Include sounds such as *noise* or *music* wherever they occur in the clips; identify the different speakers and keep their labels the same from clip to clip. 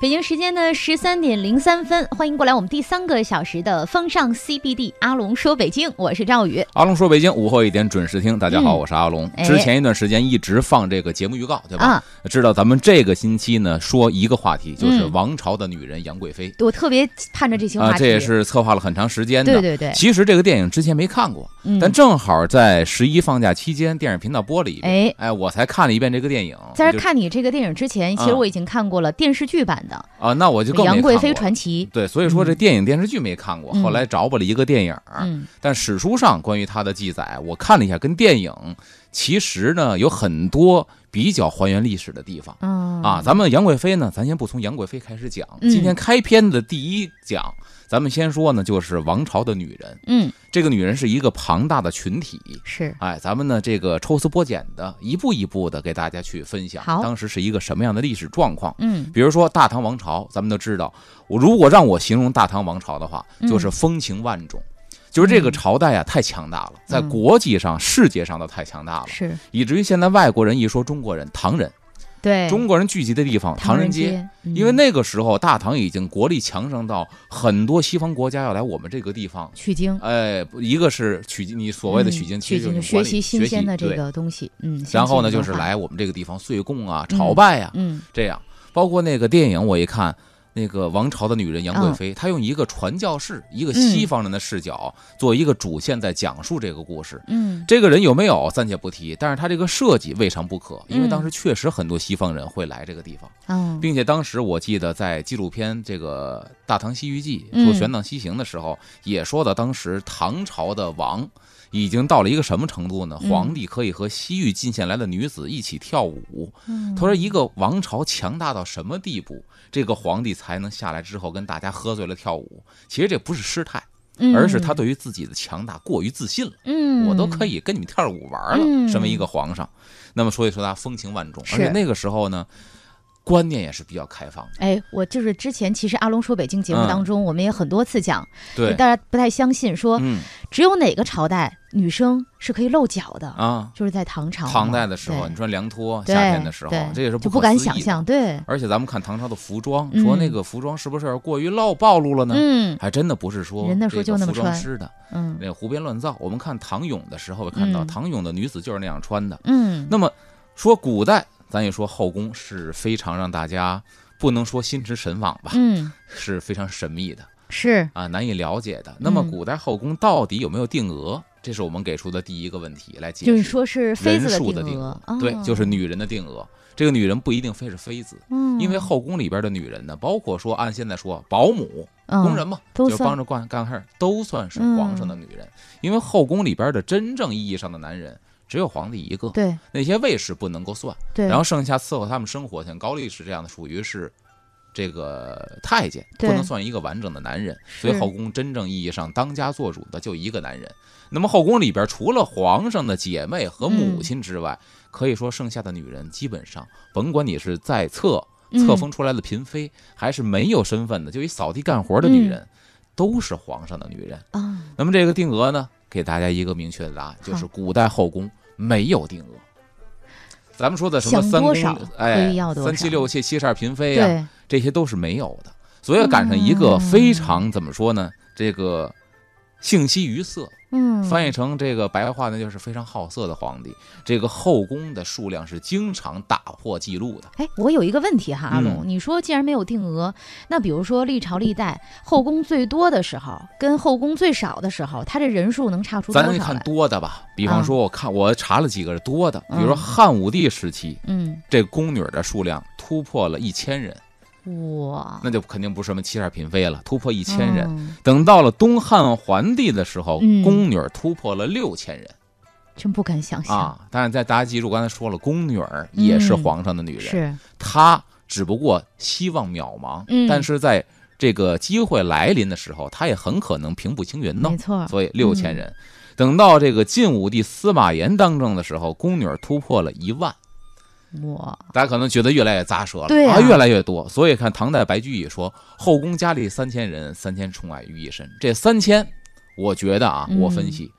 Speaker 1: 北京时间的十三点零三分，欢迎过来我们第三个小时的风尚 CBD。阿龙说北京，我是赵宇。
Speaker 2: 阿龙说北京，午后一点准时听。大家好，我是阿龙。
Speaker 1: 哎
Speaker 2: 之前一段时间一直放这个节目预告，对吧？
Speaker 1: 啊
Speaker 2: 知道咱们这个星期呢说一个话题，就是
Speaker 1: 嗯
Speaker 2: 王朝的女人杨贵妃。
Speaker 1: 我特别盼着这期话
Speaker 2: 啊，
Speaker 1: 题。
Speaker 2: 这也是策划了很长时间的。
Speaker 1: 对对对
Speaker 2: 其实这个电影之前没看过，
Speaker 1: 嗯
Speaker 2: 但正好在十一放假期间，电影频道播了一遍。
Speaker 1: 哎
Speaker 2: 哎，我才看了一遍这个电影。
Speaker 1: 在这看你这个电影之前，其实
Speaker 2: 啊
Speaker 1: 我已经看过了电视剧版的
Speaker 2: 啊，那我就《更没
Speaker 1: 杨贵妃传奇》。
Speaker 2: 对，所以说这电影电视剧没看过，
Speaker 1: 嗯
Speaker 2: 后来找补了一个电影。
Speaker 1: 嗯
Speaker 2: 但史书上关于他的记载，我看了一下，跟电影其实呢有很多比较还原历史的地方。
Speaker 1: 嗯
Speaker 2: 啊，咱们杨贵妃呢，咱先不从杨贵妃开始讲。
Speaker 1: 嗯
Speaker 2: 今天开篇的第一讲，咱们先说呢，就是王朝的女人。
Speaker 1: 嗯
Speaker 2: 这个女人是一个庞大的群体。
Speaker 1: 是
Speaker 2: 哎，咱们呢这个抽丝剥茧的，一步一步的给大家去分享，
Speaker 1: 好
Speaker 2: 当时是一个什么样的历史状况。
Speaker 1: 嗯
Speaker 2: 比如说大唐王朝，咱们都知道，我如果让我形容大唐王朝的话，
Speaker 1: 嗯
Speaker 2: 就是风情万种。就是这个
Speaker 1: 嗯
Speaker 2: 朝代啊，太强大了，在
Speaker 1: 嗯
Speaker 2: 国际上、世界上都太强大了，
Speaker 1: 是，
Speaker 2: 以至于现在外国人一说中国人，唐人，
Speaker 1: 对
Speaker 2: 中国人聚集的地方，唐人街。
Speaker 1: 街，嗯
Speaker 2: 因为那个时候大唐已经国力强盛到很多西方国家要来我们这个地方，
Speaker 1: 取经，
Speaker 2: 哎，一个是取经，你所谓的取经，
Speaker 1: 嗯
Speaker 2: 其实
Speaker 1: 取经
Speaker 2: 就是
Speaker 1: 学习新鲜的这。个东西，嗯。
Speaker 2: 然后呢，就是来我们这个地方岁贡啊、朝拜啊，
Speaker 1: 嗯
Speaker 2: 这样。包括那个电影，我一看，那个王朝的女人杨贵
Speaker 1: 嗯
Speaker 2: 妃，她用一个传教士、一个西方人的视角，做一个主线，在讲述这个故事。
Speaker 1: 嗯
Speaker 2: 这个人有没有暂且不提，但是他这个设计未尝不可，因为
Speaker 1: 嗯
Speaker 2: 当时确实很多西方人会来这个地方。
Speaker 1: 嗯
Speaker 2: 并且当时我记得在纪录片这个《大唐西域记》
Speaker 1: 嗯
Speaker 2: 说玄奘西行的时候，也说到当时唐朝的王已经到了一个什么程度呢？
Speaker 1: 嗯
Speaker 2: 皇帝可以和西域进献来的女子一起跳舞。
Speaker 1: 嗯
Speaker 2: 他说一个王朝强大到什么地步，这个皇帝才能下来之后跟大家喝醉了跳舞？其实这不是失态，而是他对于自己的强大过于自信了。
Speaker 1: 嗯，
Speaker 2: 我都可以跟你们跳着舞玩了。
Speaker 1: 嗯
Speaker 2: 身为一个皇上，那么所以说他风情万种，而且那个时候呢，观念也是比较开放的。
Speaker 1: 哎，我就是之前其实阿龙说北京节目
Speaker 2: 嗯
Speaker 1: 当中，我们也很多次讲，
Speaker 2: 对，
Speaker 1: 大家不太相信，说
Speaker 2: 嗯
Speaker 1: 只有哪个朝代女生是可以露脚的，
Speaker 2: 啊，
Speaker 1: 就是在唐朝。
Speaker 2: 唐代的时候，你穿凉拖，夏天的时候，这也是
Speaker 1: 就不敢。想象，对，
Speaker 2: 而且咱们看唐朝的服装，
Speaker 1: 嗯
Speaker 2: 说那个服装是不是过于露暴露了呢？
Speaker 1: 嗯
Speaker 2: 还真的不是说
Speaker 1: 人那时候就那么穿
Speaker 2: 师的
Speaker 1: 嗯
Speaker 2: 那胡编乱造。我们看唐俑的时候，看到
Speaker 1: 嗯
Speaker 2: 唐俑的女子就是那样穿的。
Speaker 1: 嗯，
Speaker 2: 那么说古代，咱也说后宫是非常让大家不能说心驰神往吧，
Speaker 1: 嗯
Speaker 2: 是非常神秘的
Speaker 1: 是
Speaker 2: 啊，难以了解的。那么
Speaker 1: 嗯
Speaker 2: 古代后宫到底有没有定额？这是我们给出的第一个问题来解释。
Speaker 1: 就是说是妃
Speaker 2: 人
Speaker 1: 子
Speaker 2: 数的定
Speaker 1: 定额，
Speaker 2: 对，
Speaker 1: 哦
Speaker 2: 就是女人的定额。这个女人不一定非是妃子，
Speaker 1: 嗯，
Speaker 2: 因为后宫里边的女人呢，包括说按现在说保姆、
Speaker 1: 嗯
Speaker 2: 工人嘛，
Speaker 1: 都
Speaker 2: 就帮着干干事儿，都算是皇上的女人。因为后宫里边的真正意义上的男人只有皇帝一个，
Speaker 1: 对
Speaker 2: 那些卫士不能够算。
Speaker 1: 对，
Speaker 2: 然后剩下伺候他们生活，像高力士这样的，属于是这个太监，不
Speaker 1: 对
Speaker 2: 能算一个完整的男人。所以后宫真正意义上当家做主的就一个男人。那么后宫里边除了皇上的姐妹和母亲之外，可以说剩下的女人基本上，甭管你是在册
Speaker 1: 嗯
Speaker 2: 册封出来的嫔妃，还是没有身份的，就一扫地干活的女
Speaker 1: 嗯
Speaker 2: 人，都是皇上的女人。
Speaker 1: 啊，
Speaker 2: 那么这个定额呢，给大家一个明确的答案，就是古代后宫没有定额。咱们说的什么三宫，
Speaker 1: 可
Speaker 2: 哎三妻六妾七十二嫔妃呀、这些都是没有的。所以要赶上一个
Speaker 1: 嗯
Speaker 2: 非常怎么说呢？这个性息于色，
Speaker 1: 嗯，
Speaker 2: 翻译成这个白话呢，就是非常好色的皇帝。这个后宫的数量是经常打破记录的。
Speaker 1: 哎，我有一个问题哈，阿龙，
Speaker 2: 嗯
Speaker 1: 你说既然没有定额，那比如说历朝历代后宫最多的时候跟后宫最少的时候，他这人数能差出多少来？
Speaker 2: 咱看多的吧，比方说，我看我查了几个是多的，比如说
Speaker 1: 嗯
Speaker 2: 汉武帝时期，
Speaker 1: 嗯，
Speaker 2: 这宫女的数量突破了一千人，
Speaker 1: 哇，
Speaker 2: 那就肯定不是什么七十二嫔妃了，突破一千人。
Speaker 1: 嗯
Speaker 2: 等到了东汉桓帝的时候，
Speaker 1: 嗯
Speaker 2: 宫女突破了六千人
Speaker 1: 真不敢想象，
Speaker 2: 啊！但是在大家记住，刚才说了，宫女儿也是
Speaker 1: 嗯
Speaker 2: 皇上的女人，
Speaker 1: 是，
Speaker 2: 她只不过希望渺茫，
Speaker 1: 嗯
Speaker 2: 但是在这个机会来临的时候，她也很可能平步青云呢
Speaker 1: 没。错，
Speaker 2: 所以六千人，等到这个晋武帝司马炎当政的时候，宫女儿突破了一万。
Speaker 1: 哇，
Speaker 2: 大家可能觉得越来越咂舌了，
Speaker 1: 对啊
Speaker 2: 啊，越来越多。所以看唐代白居易说：“后宫佳丽三千人，三千宠爱于一身。”这三千，我觉得啊，
Speaker 1: 嗯
Speaker 2: 我分析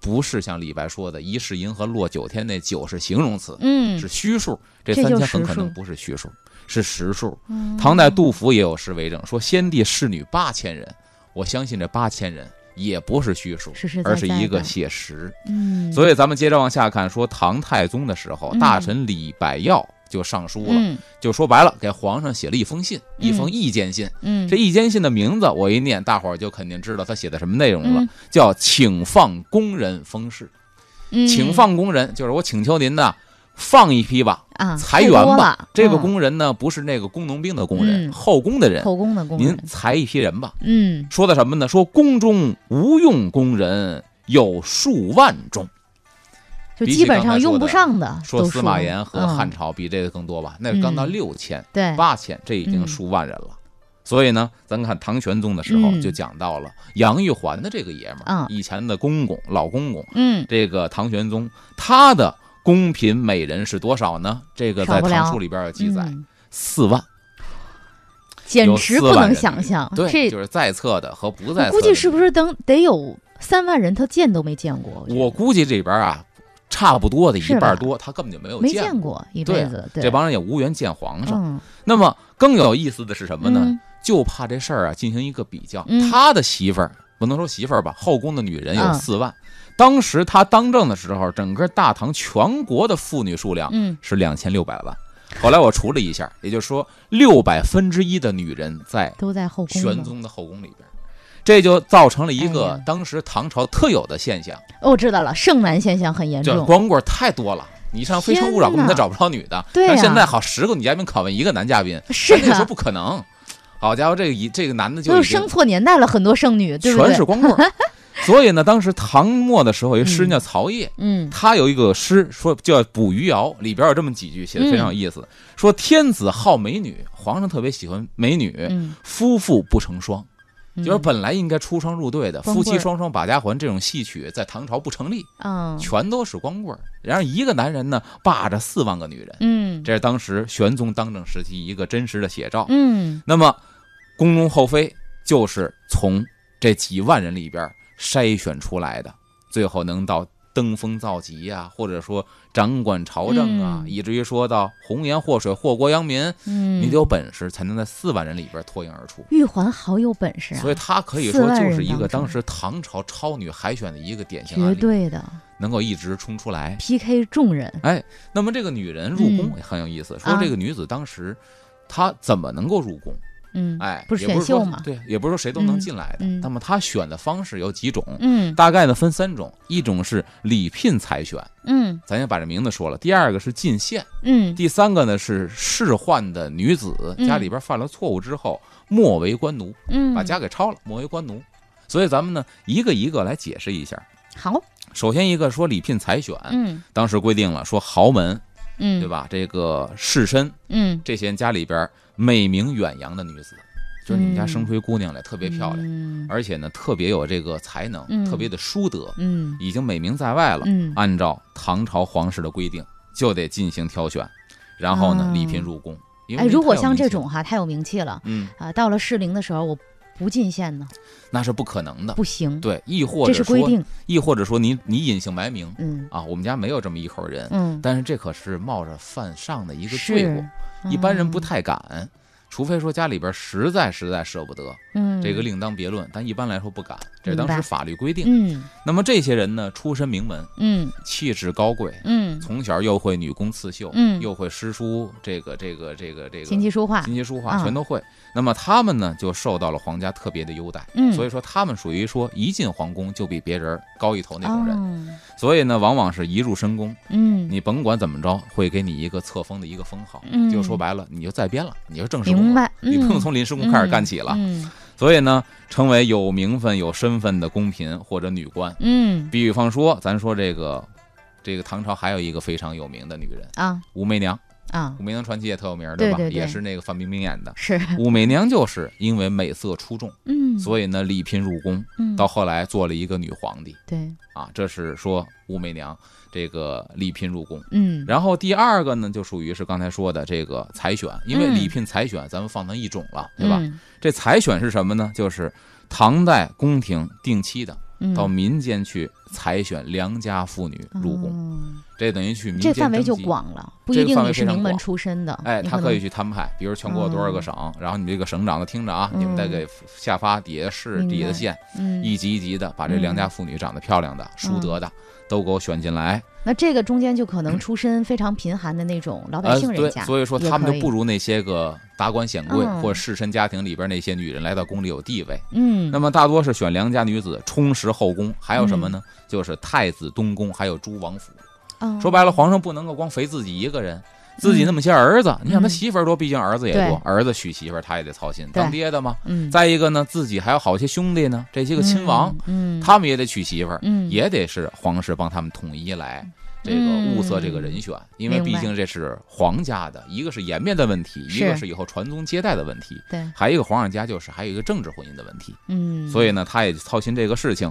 Speaker 2: 不是像李白说的“一世银河落九天”那九是形容词，
Speaker 1: 嗯
Speaker 2: 是虚数。这三千很可能不是虚数，是实数。
Speaker 1: 嗯
Speaker 2: 唐代杜甫也有诗为证，说先帝侍女八千人。我相信这八千人也不是虚数，
Speaker 1: 实实在
Speaker 2: 而是一个写实。
Speaker 1: 嗯，
Speaker 2: 所以咱们接着往下看，说唐太宗的时候，
Speaker 1: 嗯。
Speaker 2: 大臣李百药就上书了，
Speaker 1: 嗯。
Speaker 2: 就说白了，给皇上写了一封信，
Speaker 1: 嗯。
Speaker 2: 一封意见信。
Speaker 1: 嗯，
Speaker 2: 这意见信的名字我一念，大伙儿就肯定知道他写的什么内容了，
Speaker 1: 嗯。
Speaker 2: 叫“请放工人封事”。
Speaker 1: 嗯。
Speaker 2: 请放工人就是我请求您呢，放一批吧，
Speaker 1: 啊，
Speaker 2: 裁员吧
Speaker 1: 了。
Speaker 2: 这个
Speaker 1: 嗯
Speaker 2: 工人呢，不是那个工农兵的工人，
Speaker 1: 嗯
Speaker 2: 后宫的人。
Speaker 1: 后宫的工
Speaker 2: 您，裁一批人吧。
Speaker 1: 嗯，
Speaker 2: 说的什么呢？说宫中无用工人有数万众。
Speaker 1: 就基本上用不上的，
Speaker 2: 说司马炎和
Speaker 1: 嗯
Speaker 2: 汉朝比这个更多吧？那刚到
Speaker 1: 嗯
Speaker 2: 六千、
Speaker 1: 对，
Speaker 2: 八千，这已经
Speaker 1: 嗯
Speaker 2: 数万人了。所以呢，咱看唐玄宗的时候
Speaker 1: 嗯
Speaker 2: 就讲到了杨玉环的这个爷们儿，
Speaker 1: 嗯
Speaker 2: 以前的公公老公公，
Speaker 1: 嗯
Speaker 2: 这个唐玄宗他的宫嫔美人是多少呢？这个在唐书里边有记载，
Speaker 1: 嗯
Speaker 2: 四万。
Speaker 1: 简直不能想象。
Speaker 2: 对，
Speaker 1: 这
Speaker 2: 就是在册的和不在册的。
Speaker 1: 估计是不是等得有三万人，他见都没见过？
Speaker 2: 我估计这边啊，差不多的一半多，他根本就没有
Speaker 1: 没
Speaker 2: 见
Speaker 1: 见过一辈子，对
Speaker 2: 这帮人也无缘见皇上。
Speaker 1: 嗯
Speaker 2: 那么更有意思的是什么呢？
Speaker 1: 嗯
Speaker 2: 就怕这事儿啊进行一个比较。
Speaker 1: 嗯
Speaker 2: 他的媳妇儿不能说媳妇儿吧，后宫的女人有
Speaker 1: 嗯
Speaker 2: 四万。当时他当政的时候，整个大唐全国的妇女数量
Speaker 1: 嗯
Speaker 2: 是两千六百万。后来我除了一下，也就是说六百分之一的女人在
Speaker 1: 都在后宫。
Speaker 2: 玄宗的后宫里边，这就造成了一个当时唐朝特有的现象，
Speaker 1: 哦我知道了，剩男现象很严重。
Speaker 2: 这光棍太多了。你上《非诚勿扰》根本就找不着女的，
Speaker 1: 对
Speaker 2: 现在好十个女嘉宾拷问一个男嘉宾，
Speaker 1: 是啊
Speaker 2: 但那个时候不可能。好家伙，这个一这个男的就
Speaker 1: 生错年代了，很多剩女，对不对？
Speaker 2: 全是光棍儿。所以呢，当时唐末的时候有一诗人叫曹烨，
Speaker 1: 嗯。
Speaker 2: 他有一个诗说叫《捕鱼谣》，里边有这么几句写的非常有意思，说天子好美女，皇上特别喜欢美女，
Speaker 1: 嗯，
Speaker 2: 夫妇不成双。
Speaker 1: 嗯。
Speaker 2: 就是本来应该出双入对的夫妻双双把家还这种戏曲，在唐朝不成立，
Speaker 1: 嗯。
Speaker 2: 全都是光棍儿。然后一个男人呢霸着四万个女人，
Speaker 1: 嗯。
Speaker 2: 这是当时玄宗当政时期一个真实的写照。
Speaker 1: 嗯。
Speaker 2: 那么，宫中后妃就是从这几万人里边筛选出来的，最后能到登峰造极呀、或者说掌管朝政啊，
Speaker 1: 嗯
Speaker 2: 以至于说到红颜祸水、祸国殃民，
Speaker 1: 嗯，
Speaker 2: 你得有本事才能在四万人里边脱颖而出。
Speaker 1: 玉环好有本事啊，
Speaker 2: 所以她可以说就是一个当时唐朝超女海选的一个典型案例，
Speaker 1: 绝对的
Speaker 2: 能够一直冲出来。
Speaker 1: PK 众人。
Speaker 2: 哎那么这个女人入宫
Speaker 1: 嗯
Speaker 2: 也很有意思，说
Speaker 1: 啊
Speaker 2: 这个女子当时她怎么能够入宫？
Speaker 1: 嗯
Speaker 2: 哎，
Speaker 1: 不是
Speaker 2: 也不是说
Speaker 1: 选秀嘛。
Speaker 2: 对，也不是说谁都能
Speaker 1: 嗯
Speaker 2: 进来的。
Speaker 1: 嗯
Speaker 2: 那么他选的方式有几种，
Speaker 1: 嗯。
Speaker 2: 大概呢分三种，一种是礼聘采选，
Speaker 1: 嗯。
Speaker 2: 咱先把这名字说了；第二个是进献；
Speaker 1: 嗯。
Speaker 2: 第三个呢是仕宦的女子，
Speaker 1: 嗯。
Speaker 2: 家里边犯了错误之后，莫为官奴，
Speaker 1: 嗯，
Speaker 2: 把家给抄了，莫为官奴。所以咱们呢一个一个来解释一下。
Speaker 1: 好，
Speaker 2: 首先一个说礼聘采选，
Speaker 1: 嗯。
Speaker 2: 当时规定了说豪门
Speaker 1: 嗯，
Speaker 2: 对？吧？这个士绅
Speaker 1: 嗯，
Speaker 2: 这些人家里边美名远扬的女子，就是你们家
Speaker 1: 嗯
Speaker 2: 生出一姑娘来特别漂亮。
Speaker 1: 亮，
Speaker 2: 而且呢，特别有这个才能，
Speaker 1: 嗯
Speaker 2: 特别的淑德，
Speaker 1: 嗯
Speaker 2: 已经美名在外了。
Speaker 1: 嗯
Speaker 2: 按照唐朝皇室的规定，就得进行挑选，然后呢
Speaker 1: 哦
Speaker 2: 礼聘入宫。
Speaker 1: 哎，如果像这种哈太有名气了
Speaker 2: 嗯，
Speaker 1: 啊，到了适龄的时候我不进献呢，
Speaker 2: 那是不可能的。
Speaker 1: 不行，
Speaker 2: 对，亦或者说，
Speaker 1: 是规定。
Speaker 2: 亦或者说你你隐姓埋名。
Speaker 1: 嗯。
Speaker 2: 啊，我们家没有这么一口人，
Speaker 1: 嗯，
Speaker 2: 但是这可是冒着犯上的一个罪过。
Speaker 1: 嗯，
Speaker 2: 一般人不
Speaker 1: 嗯
Speaker 2: 太敢。除非说家里边实在实在舍不得，
Speaker 1: 嗯
Speaker 2: 这个另当别论。但一般来说不敢，这是当时法律规定。
Speaker 1: 嗯
Speaker 2: 那么这些人呢，出身名门，
Speaker 1: 嗯
Speaker 2: 气质高贵，
Speaker 1: 嗯，
Speaker 2: 从小又会女工刺绣，
Speaker 1: 嗯
Speaker 2: 又会诗书，这个这个这个这个
Speaker 1: 琴棋书画，
Speaker 2: 琴棋书画
Speaker 1: 啊
Speaker 2: 全都会。那么他们呢，就受到了皇家特别的优待。
Speaker 1: 嗯，
Speaker 2: 所以说他们属于说一进皇宫就比别人高一头那种人。
Speaker 1: 哦
Speaker 2: 所以呢，往往是一入深宫，
Speaker 1: 嗯，
Speaker 2: 你甭管怎么着，会给你一个册封的一个封号。
Speaker 1: 嗯
Speaker 2: 就说白了，你就在编了，你就正式宫了。
Speaker 1: 明白，
Speaker 2: 你不用
Speaker 1: 嗯
Speaker 2: 从临时工开始干起了，
Speaker 1: 嗯
Speaker 2: 所以呢，成为有名分、有身份的宫嫔或者女官。
Speaker 1: 嗯。
Speaker 2: 比方说，咱说这个，这个唐朝还有一个非常有名的女人，
Speaker 1: 啊。
Speaker 2: 武媚娘。
Speaker 1: 啊。
Speaker 2: 武媚娘传奇也特有名对，吧？
Speaker 1: 对对。对
Speaker 2: 也是那个范冰冰演的。
Speaker 1: 是，
Speaker 2: 武媚娘就是因为美色出众，
Speaker 1: 嗯，
Speaker 2: 所以呢礼聘入宫，
Speaker 1: 嗯。
Speaker 2: 到后来做了一个女皇帝。
Speaker 1: 对，
Speaker 2: 啊。这是说武媚娘这个礼聘入宫。
Speaker 1: 嗯，
Speaker 2: 然后第二个呢，就属于是刚才说的这个采选，因为
Speaker 1: 嗯
Speaker 2: 礼聘采选咱们放成一种了，对吧？
Speaker 1: 嗯？
Speaker 2: 这采选是什么呢？就是唐代宫廷定期的
Speaker 1: 嗯，
Speaker 2: 到民间去采选良家妇女入宫，
Speaker 1: 嗯
Speaker 2: 这等于去民间
Speaker 1: 这范围就。广了，不
Speaker 2: 这个范围
Speaker 1: 一定你是名门出身的。
Speaker 2: 哎，他可以去摊派，比如全国有多少个
Speaker 1: 嗯
Speaker 2: 省，然后你这个省长的听着啊，你们再
Speaker 1: 嗯
Speaker 2: 给下发底下市、底下县，
Speaker 1: 嗯，
Speaker 2: 一级一级的把这良家妇女长得漂亮的、淑德的都给我选进来。
Speaker 1: 那这个中间就可能出身非常贫寒的那种老百姓人家，
Speaker 2: 所以说他们就不如那些个达官显贵
Speaker 1: 嗯
Speaker 2: 或者士绅家庭里边那些女人来到宫里有地位。
Speaker 1: 嗯，
Speaker 2: 那么大多是选良家女子充实后宫，还有什么呢？
Speaker 1: 嗯
Speaker 2: 就是太子东宫，还有诸王府。
Speaker 1: 嗯
Speaker 2: 说白了，皇上不能够光肥自己一个人，自己那么些儿子，你想他
Speaker 1: 嗯。
Speaker 2: 媳妇儿多，毕竟儿子也多
Speaker 1: 对，
Speaker 2: 儿子娶媳妇儿他也得操心，当爹的嘛。
Speaker 1: 嗯，
Speaker 2: 再一个呢，自己还有好些兄弟呢，这些个亲王，他们也得娶媳妇儿，
Speaker 1: 嗯。
Speaker 2: 也得是皇室帮他们统一来。这个
Speaker 1: 嗯。
Speaker 2: 物色这个人选，因为毕竟这是皇家的，一个是颜面的问题，一个
Speaker 1: 是。
Speaker 2: 是以后传宗接代的问题，
Speaker 1: 对，
Speaker 2: 还有一个皇上家就是还有一个政治婚姻的问题。
Speaker 1: 嗯，
Speaker 2: 所以呢，他也操心这个事情。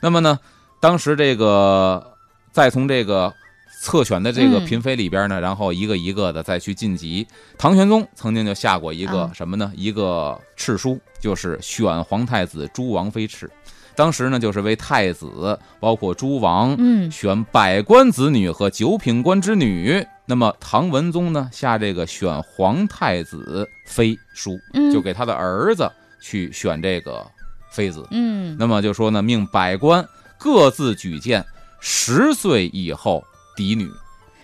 Speaker 2: 那么呢，当时这个再从这个侧选的这个
Speaker 1: 嗯
Speaker 2: 嫔妃里边呢，然后一个一个的再去晋级。唐玄宗曾经就下过一个
Speaker 1: 啊
Speaker 2: 什么呢？一个敕书，就是选皇太子、诸王妃敕。当时呢，就是为太子，包括诸王，
Speaker 1: 嗯
Speaker 2: 选百官子女和九品官之女。那么唐文宗呢，下这个选皇太子妃书，
Speaker 1: 嗯，
Speaker 2: 就给他的儿子去选这个妃子。
Speaker 1: 嗯，
Speaker 2: 那么就说呢，命百官各自举荐十岁以后嫡女，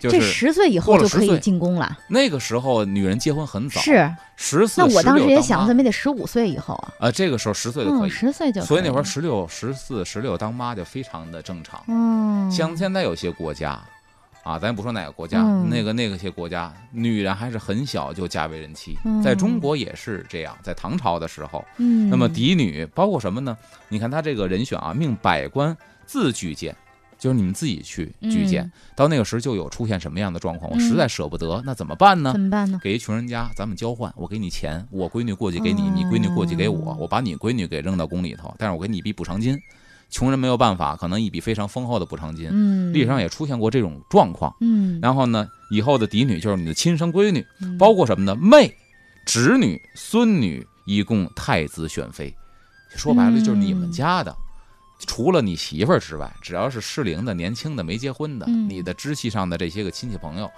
Speaker 2: 就是
Speaker 1: 这十岁以后就可以进宫了，
Speaker 2: 那个时候女人结婚很早，
Speaker 1: 是。
Speaker 2: 十四。
Speaker 1: 那我当时也想，怎么也得十五岁以后啊？
Speaker 2: 啊，这个时候十岁就可
Speaker 1: 嗯，
Speaker 2: 以，
Speaker 1: 十岁就可
Speaker 2: 所以那会儿十六、十四、十六当妈就非常的正常。
Speaker 1: 嗯，
Speaker 2: 像现在有些国家。啊，咱也不说哪个国家，
Speaker 1: 嗯
Speaker 2: 那个那个些国家，女人还是很小就嫁为人妻，
Speaker 1: 嗯
Speaker 2: 在中国也是这样，在唐朝的时候，
Speaker 1: 嗯，
Speaker 2: 那么嫡女包括什么呢？你看他这个人选啊，命百官自举荐，就是你们自己去举荐。
Speaker 1: 嗯
Speaker 2: 到那个时候就有出现什么样的状况，我
Speaker 1: 嗯
Speaker 2: 实在舍不得，那怎么办呢
Speaker 1: 怎？么办呢？
Speaker 2: 给一穷人家，咱们交换，我给你钱，我闺女过去给你，
Speaker 1: 嗯
Speaker 2: 你闺女过去给我，我把你闺女给扔到宫里头，但是我给你一笔补偿金。穷人没有办法，可能一笔非常丰厚的补偿金。
Speaker 1: 嗯，
Speaker 2: 历史上也出现过这种状况。
Speaker 1: 嗯，
Speaker 2: 然后呢，以后的嫡女就是你的亲生闺女，
Speaker 1: 嗯
Speaker 2: 包括什么呢？妹、侄女、孙女，一共太子选妃。说白了就是你们家的，除了你媳妇儿之外，只要是适龄的、年轻的、没结婚的，
Speaker 1: 嗯
Speaker 2: 你的支系上的这些个亲戚朋友，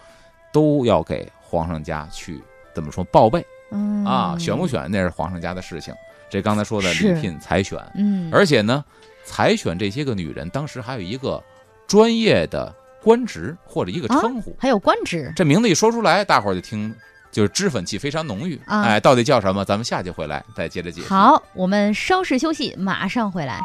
Speaker 2: 都要给皇上家去怎么说报备
Speaker 1: 嗯
Speaker 2: 啊？选不选那是皇上家的事情。这刚才说的
Speaker 1: 是
Speaker 2: 礼聘采选，
Speaker 1: 嗯，
Speaker 2: 而且呢，采选这些个女人，当时还有一个专业的官职或者一个
Speaker 1: 啊
Speaker 2: 称呼。
Speaker 1: 还有官职，
Speaker 2: 这名字一说出来，大伙儿就听，就是脂粉气非常浓郁。
Speaker 1: 啊
Speaker 2: 哎，到底叫什么？咱们下集回来再接着解释。，
Speaker 1: 好，我们稍事休息，马上回来。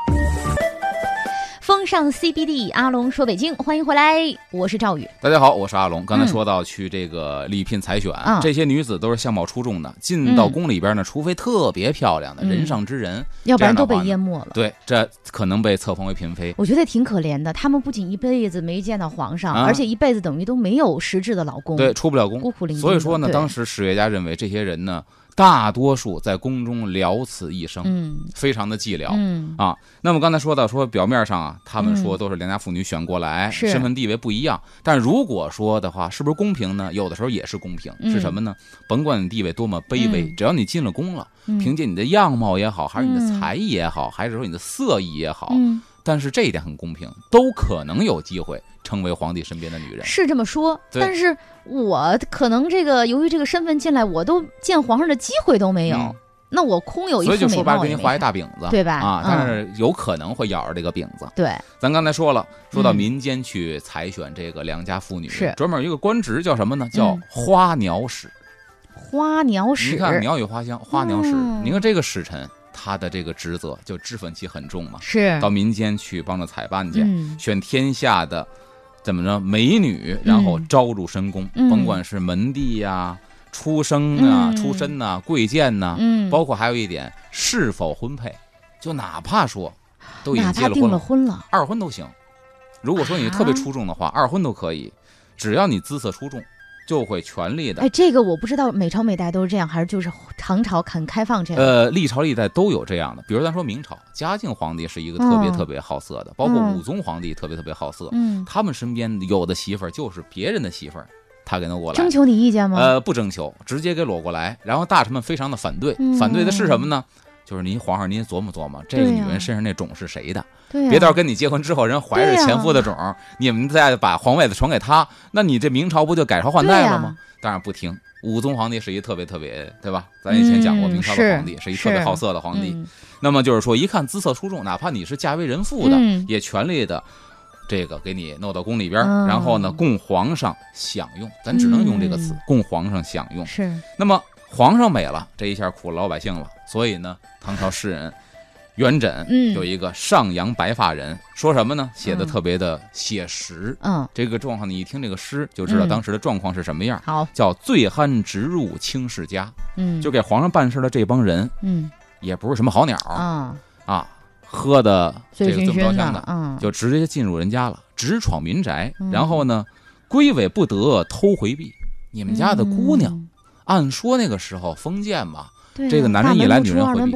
Speaker 1: 风尚 CBD，阿龙说北京，欢迎回来，我是赵宇。
Speaker 2: 大家好，我是阿龙。刚才
Speaker 1: 嗯
Speaker 2: 说到去这个礼聘采选，
Speaker 1: 啊
Speaker 2: 这些女子都是相貌出众的，进到
Speaker 1: 嗯
Speaker 2: 宫里边呢，除非特别漂亮的、
Speaker 1: 嗯
Speaker 2: 人上之人，
Speaker 1: 要不然都被淹没了。
Speaker 2: 对，这可能被册封为嫔妃。
Speaker 1: 我觉得挺可怜的，他们不仅一辈子没见到皇上，
Speaker 2: 啊
Speaker 1: 而且一辈子等于都没有实质的老公，
Speaker 2: 对，，出不了宫
Speaker 1: 孤。苦伶仃。
Speaker 2: 所以说呢，当时史学家认为这些人呢，大多数在宫中了此一生，
Speaker 1: 嗯
Speaker 2: 非常的寂寥。
Speaker 1: 嗯
Speaker 2: 啊，那么刚才说到说表面上啊，他们
Speaker 1: 嗯
Speaker 2: 说都是良家妇女选过来，
Speaker 1: 是
Speaker 2: 身份地位不一样。但如果说的话，是不是公平呢？有的时候也是公平，
Speaker 1: 嗯
Speaker 2: 是什么呢？甭管你地位多么卑微，
Speaker 1: 嗯
Speaker 2: 只要你进了宫了，
Speaker 1: 嗯，
Speaker 2: 凭借你的样貌也好，还是你的
Speaker 1: 嗯
Speaker 2: 才艺也好，还是说你的色艺也好，
Speaker 1: 嗯
Speaker 2: 但是这一点很公平，都可能有机会成为皇帝身边的女人。
Speaker 1: 是这么说，但是我可能这个由于这个身份进来，我都见皇上的机会都没有，
Speaker 2: 嗯。
Speaker 1: 那我空有一
Speaker 2: 所以就说白了，给你画一大饼子，
Speaker 1: 对吧？
Speaker 2: 啊，
Speaker 1: 嗯。
Speaker 2: 但是有可能会咬着这个饼子。
Speaker 1: 对，
Speaker 2: 咱刚才说了，说到
Speaker 1: 嗯
Speaker 2: 民间去采选这个良家妇女，
Speaker 1: 是。
Speaker 2: 专门有一个官职叫什么呢？叫
Speaker 1: 嗯。
Speaker 2: 花鸟使。
Speaker 1: 花鸟使，
Speaker 2: 你看鸟语花香，花鸟使，
Speaker 1: 嗯
Speaker 2: 你看这个使臣，他的这个职责就脂粉气很重嘛，
Speaker 1: 是。
Speaker 2: 到民间去帮着采办去，
Speaker 1: 嗯。
Speaker 2: 选天下的怎么着美女，然后
Speaker 1: 嗯
Speaker 2: 招入深宫，
Speaker 1: 嗯。
Speaker 2: 甭管是门第呀、出生啊、
Speaker 1: 嗯。
Speaker 2: 出身呐、贵贱呐、
Speaker 1: 嗯，
Speaker 2: 包括还有一点是否婚配，就哪怕说都已经结了婚了，
Speaker 1: 婚了，
Speaker 2: 二婚都行。如果说你特别
Speaker 1: 啊。
Speaker 2: 出众的话，二婚都可以，只要你姿色出众，就会全力的。
Speaker 1: 哎，这个我不知道每朝每代都是这样，还是就是唐朝很开放这样。
Speaker 2: 呃，历朝历代都有这样的，比如咱说明朝，嘉靖皇帝是一个特别
Speaker 1: 嗯。
Speaker 2: 特别好色的，包括
Speaker 1: 嗯。
Speaker 2: 武宗皇帝特别特别好色，
Speaker 1: 嗯，
Speaker 2: 他们身边有的媳妇儿就是别人的媳妇儿，他给弄过来。
Speaker 1: 征，求你意见吗？
Speaker 2: 呃，不征求，直接给裸过来，然后大臣们非常的反对，
Speaker 1: 嗯。
Speaker 2: 反对的是什么呢？就是您皇上您琢磨琢磨，这个女人身上那种是谁的？
Speaker 1: 对呀，
Speaker 2: 别到时候跟你结婚之后，人怀着前夫的种儿，你们再把皇位子传给他，那你这明朝不就改朝换代了吗？当然不听。武宗皇帝是一特别特别，对吧？咱以前讲过，
Speaker 1: 嗯
Speaker 2: 明朝的皇帝
Speaker 1: 是
Speaker 2: 是一特别好色的皇帝。
Speaker 1: 嗯
Speaker 2: 那么就是说，一看姿色出众，哪怕你是嫁为人妇的，
Speaker 1: 嗯
Speaker 2: 也全力的这个给你弄到宫里边，
Speaker 1: 嗯
Speaker 2: 然后呢供皇上享用。咱只能用这个词，
Speaker 1: 嗯
Speaker 2: 供皇上享用。
Speaker 1: 是
Speaker 2: 那么皇上没了，这一下苦了老百姓了。所以呢，唐朝诗人元稹
Speaker 1: 嗯。
Speaker 2: 有一个《上阳白发人》，说什么呢？写的
Speaker 1: 嗯。
Speaker 2: 特别的写实。
Speaker 1: 嗯。
Speaker 2: 这个状况，你一听这个诗就知道
Speaker 1: 嗯。
Speaker 2: 当时的状况是什么样。
Speaker 1: 好。
Speaker 2: 叫醉酣直入卿室家，
Speaker 1: 嗯。
Speaker 2: 就给皇上办事的这帮人
Speaker 1: 嗯。
Speaker 2: 也不是什么好鸟
Speaker 1: 啊
Speaker 2: 啊，喝的这个这么着香的，
Speaker 1: 嗯。
Speaker 2: 就直接进入人家了，直闯民宅，
Speaker 1: 嗯。
Speaker 2: 然后呢，归尾不得，偷回避。你们家的姑娘，
Speaker 1: 嗯。
Speaker 2: 按说那个时候封建嘛，这个男人一来女人回避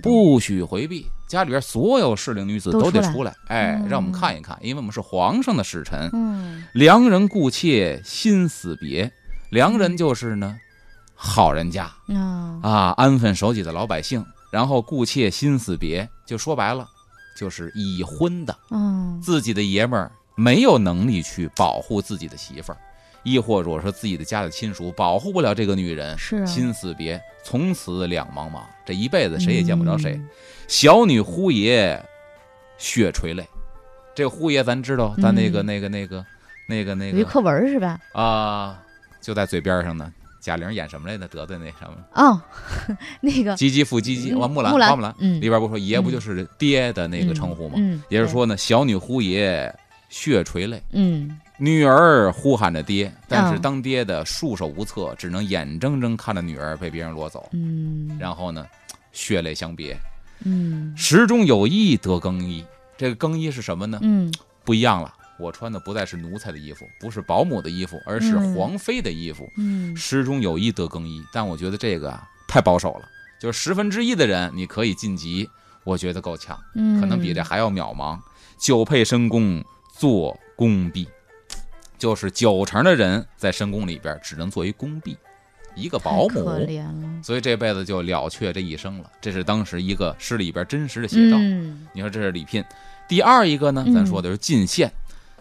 Speaker 1: 不
Speaker 2: 许回避，家里边所有适龄女子
Speaker 1: 都
Speaker 2: 得出来，哎，
Speaker 1: 嗯
Speaker 2: 让我们看一看，因为我们是皇上的使臣。
Speaker 1: 嗯
Speaker 2: 良人故妾心死别，良人就是呢，好人家
Speaker 1: 啊
Speaker 2: 啊，安分守己的老百姓。然后故妾心死别，就说白了，就是已婚的
Speaker 1: 嗯
Speaker 2: 自己的爷们儿没有能力去保护自己的媳妇儿，亦或者说自己的家的亲属保护不了这个女人，
Speaker 1: 是啊
Speaker 2: 心死别，从此两茫茫，这一辈子谁也见不着谁。
Speaker 1: 嗯
Speaker 2: 小女呼爷，血垂泪。这个呼爷咱知道，咱那个、
Speaker 1: 嗯
Speaker 2: 那个那个那个那个
Speaker 1: 有一课文是吧？
Speaker 2: 啊，就在嘴边上呢。贾玲演什么来着？得罪那什么？
Speaker 1: 哦，*laughs* 那个
Speaker 2: 唧唧复唧唧，
Speaker 1: 嗯
Speaker 2: 完木兰，花木兰
Speaker 1: 嗯
Speaker 2: 里边不说爷不就是爹的那个称呼吗？
Speaker 1: 嗯，
Speaker 2: 也就是说呢，小女呼爷，血垂泪。
Speaker 1: 嗯
Speaker 2: 女儿呼喊着爹，但是
Speaker 1: 嗯
Speaker 2: 当爹的束手无策，只能眼睁睁看着女儿被别人掳走，
Speaker 1: 嗯。
Speaker 2: 然后呢，血泪相别。
Speaker 1: 嗯。
Speaker 2: 时中有衣得更衣，这个更衣是什么呢？
Speaker 1: 嗯。
Speaker 2: 不一样了，我穿的不再是奴才的衣服，不是保姆的衣服，而是
Speaker 1: 嗯。
Speaker 2: 皇妃的衣服。
Speaker 1: 嗯。
Speaker 2: 诗中有衣得更衣，但我觉得这个啊太保守了，就是十分之一的人你可以晋级，我觉得够呛，
Speaker 1: 嗯，
Speaker 2: 可能比这还要渺茫。九配深宫做宫婢，就是九成的人在深宫里边只能做一宫婢，一个保
Speaker 1: 姆可
Speaker 2: 姆。
Speaker 1: 怜了，
Speaker 2: 所以这辈子就了却这一生了，这是当时一个诗里边真实的写照。
Speaker 1: 嗯
Speaker 2: 你说这是李聘。第二一个呢，
Speaker 1: 嗯
Speaker 2: 咱说的是进献，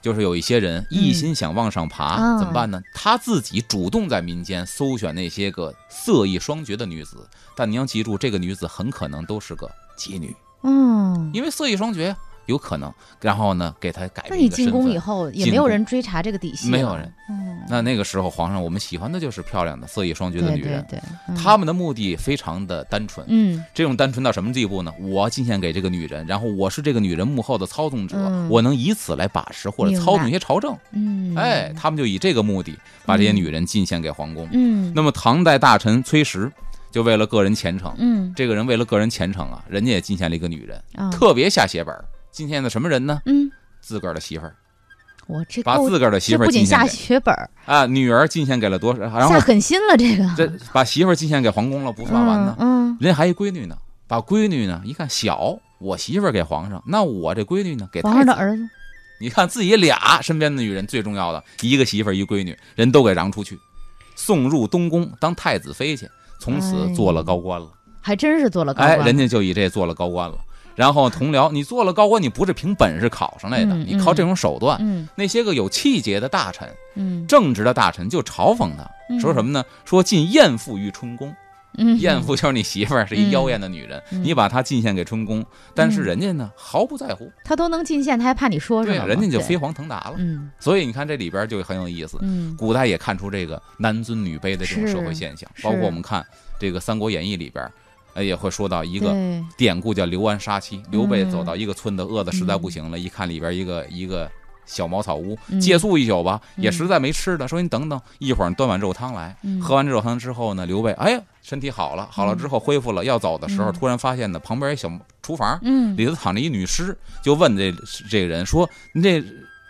Speaker 2: 就是有一些人一心想往上爬，
Speaker 1: 啊
Speaker 2: 怎么办呢？他自己主动在民间搜选那些个色艺双绝的女子，但你要记住，这个女子很可能都是个妓女，
Speaker 1: 嗯，
Speaker 2: 因为色艺双绝有可能。然后呢，给他改
Speaker 1: 那你。进宫以后也没有人追查这个底细，
Speaker 2: 没有人
Speaker 1: 嗯，
Speaker 2: 那那个时候，皇上我们喜欢的就是漂亮的、色艺双绝的女人。
Speaker 1: 对对，嗯
Speaker 2: 他们的目的非常的单纯，
Speaker 1: 嗯
Speaker 2: 这种单纯到什么地步呢？我进献给这个女人，然后我是这个女人幕后的操纵者，
Speaker 1: 嗯
Speaker 2: 我能以此来把持或者操纵一些朝政。
Speaker 1: 嗯，
Speaker 2: 哎，他们就以这个目的把这些女人进献给皇宫。
Speaker 1: 嗯，
Speaker 2: 那么唐代大臣崔实就为了个人前程，
Speaker 1: 嗯
Speaker 2: 这个人为了个人前程啊，人家也进献了一个女人，
Speaker 1: 啊，
Speaker 2: 特别下血本儿。进献的什么人呢？
Speaker 1: 嗯，
Speaker 2: 自个儿的媳妇儿，
Speaker 1: 我这
Speaker 2: 把自个儿的媳妇儿
Speaker 1: 不仅下
Speaker 2: 进献给
Speaker 1: 血本儿，
Speaker 2: 啊，女儿进献给了多少？然后
Speaker 1: 下狠心了，这个
Speaker 2: 这把媳妇儿进献给皇宫了，不算完呢。
Speaker 1: 嗯
Speaker 2: 人家还一闺女呢，把闺女呢一看小，我媳妇儿给皇上，那我这闺女呢给太子。
Speaker 1: 上的儿子，
Speaker 2: 你看自己俩身边的女人最重要的一个媳妇儿一闺女，人都给让出去，送入东宫当太子妃去，从此做了高官了。
Speaker 1: 还真是做了高
Speaker 2: 哎，
Speaker 1: 官，
Speaker 2: 人家就以这做了高官了。然后同僚，你做了高官，你不是凭本事考上来的，
Speaker 1: 嗯
Speaker 2: 你靠这种手段。
Speaker 1: 嗯
Speaker 2: 那些个有气节的大臣、
Speaker 1: 嗯。
Speaker 2: 正直的大臣就嘲讽他，
Speaker 1: 嗯。
Speaker 2: 说什么呢？说进艳妇于春宫。
Speaker 1: 嗯，
Speaker 2: 艳妇就是你媳妇儿，是一妖艳的女人，
Speaker 1: 嗯
Speaker 2: 你把她进献给春宫，但是人家呢毫不在乎，
Speaker 1: 她都能进献，她还怕你说什
Speaker 2: 对，
Speaker 1: 么
Speaker 2: 人家就飞黄腾达了。
Speaker 1: 嗯。
Speaker 2: 所以你看这里边就很有意思，
Speaker 1: 嗯。
Speaker 2: 古代也看出这个男尊女卑的这种社会现象，包括我们看这个《三国演义》里边，呃，也会说到一个典故叫刘安杀妻。刘备
Speaker 1: 嗯
Speaker 2: 走到一个村子，饿得实在不行了，一看里边一个一个小茅草屋，
Speaker 1: 嗯
Speaker 2: 借宿一宿吧，
Speaker 1: 嗯
Speaker 2: 也实在没吃的，说你等等，一会儿端碗肉汤来。
Speaker 1: 嗯
Speaker 2: 喝完这肉汤之后呢，刘备哎呀身体好了，好了之后恢复了，要走的时候
Speaker 1: 嗯
Speaker 2: 突然发现呢旁边一小厨房
Speaker 1: 嗯
Speaker 2: 里头躺着一女尸，就问这这个人说你这。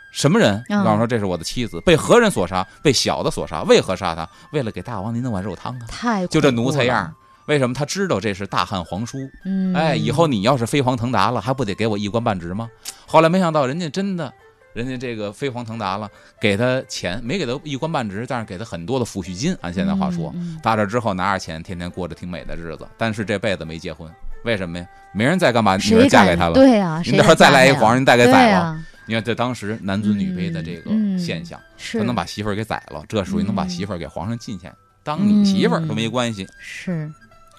Speaker 2: 什么人？
Speaker 1: 嗯
Speaker 2: 告诉说这是我的妻子，被何人所杀？被小的所杀。为何杀他？为了给大王您弄碗肉汤啊！
Speaker 1: 太
Speaker 2: 就这奴才样儿，为什么他知道这是大汉皇叔？
Speaker 1: 嗯，
Speaker 2: 哎，以后你要是飞黄腾达了，还不得给我一官半职吗？后来没想到人家真的，人家这个飞黄腾达了，给他钱，没给他一官半职，但是给他很多的抚恤金。按现在话说，
Speaker 1: 嗯
Speaker 2: 到这之后拿着钱，天天过着挺美的日子，但是这辈子没结婚，为什么呀？没人再敢把女儿嫁给他了。
Speaker 1: 对呀，
Speaker 2: 您到时候再来一
Speaker 1: 嫁呀
Speaker 2: 皇上，您再给宰了。你看，这当时男尊女卑的这个现象，
Speaker 1: 是
Speaker 2: 不能把媳妇儿给宰了，这属于能把
Speaker 1: 嗯
Speaker 2: 媳妇儿给皇上进献，当你媳妇儿都没关系。
Speaker 1: 是，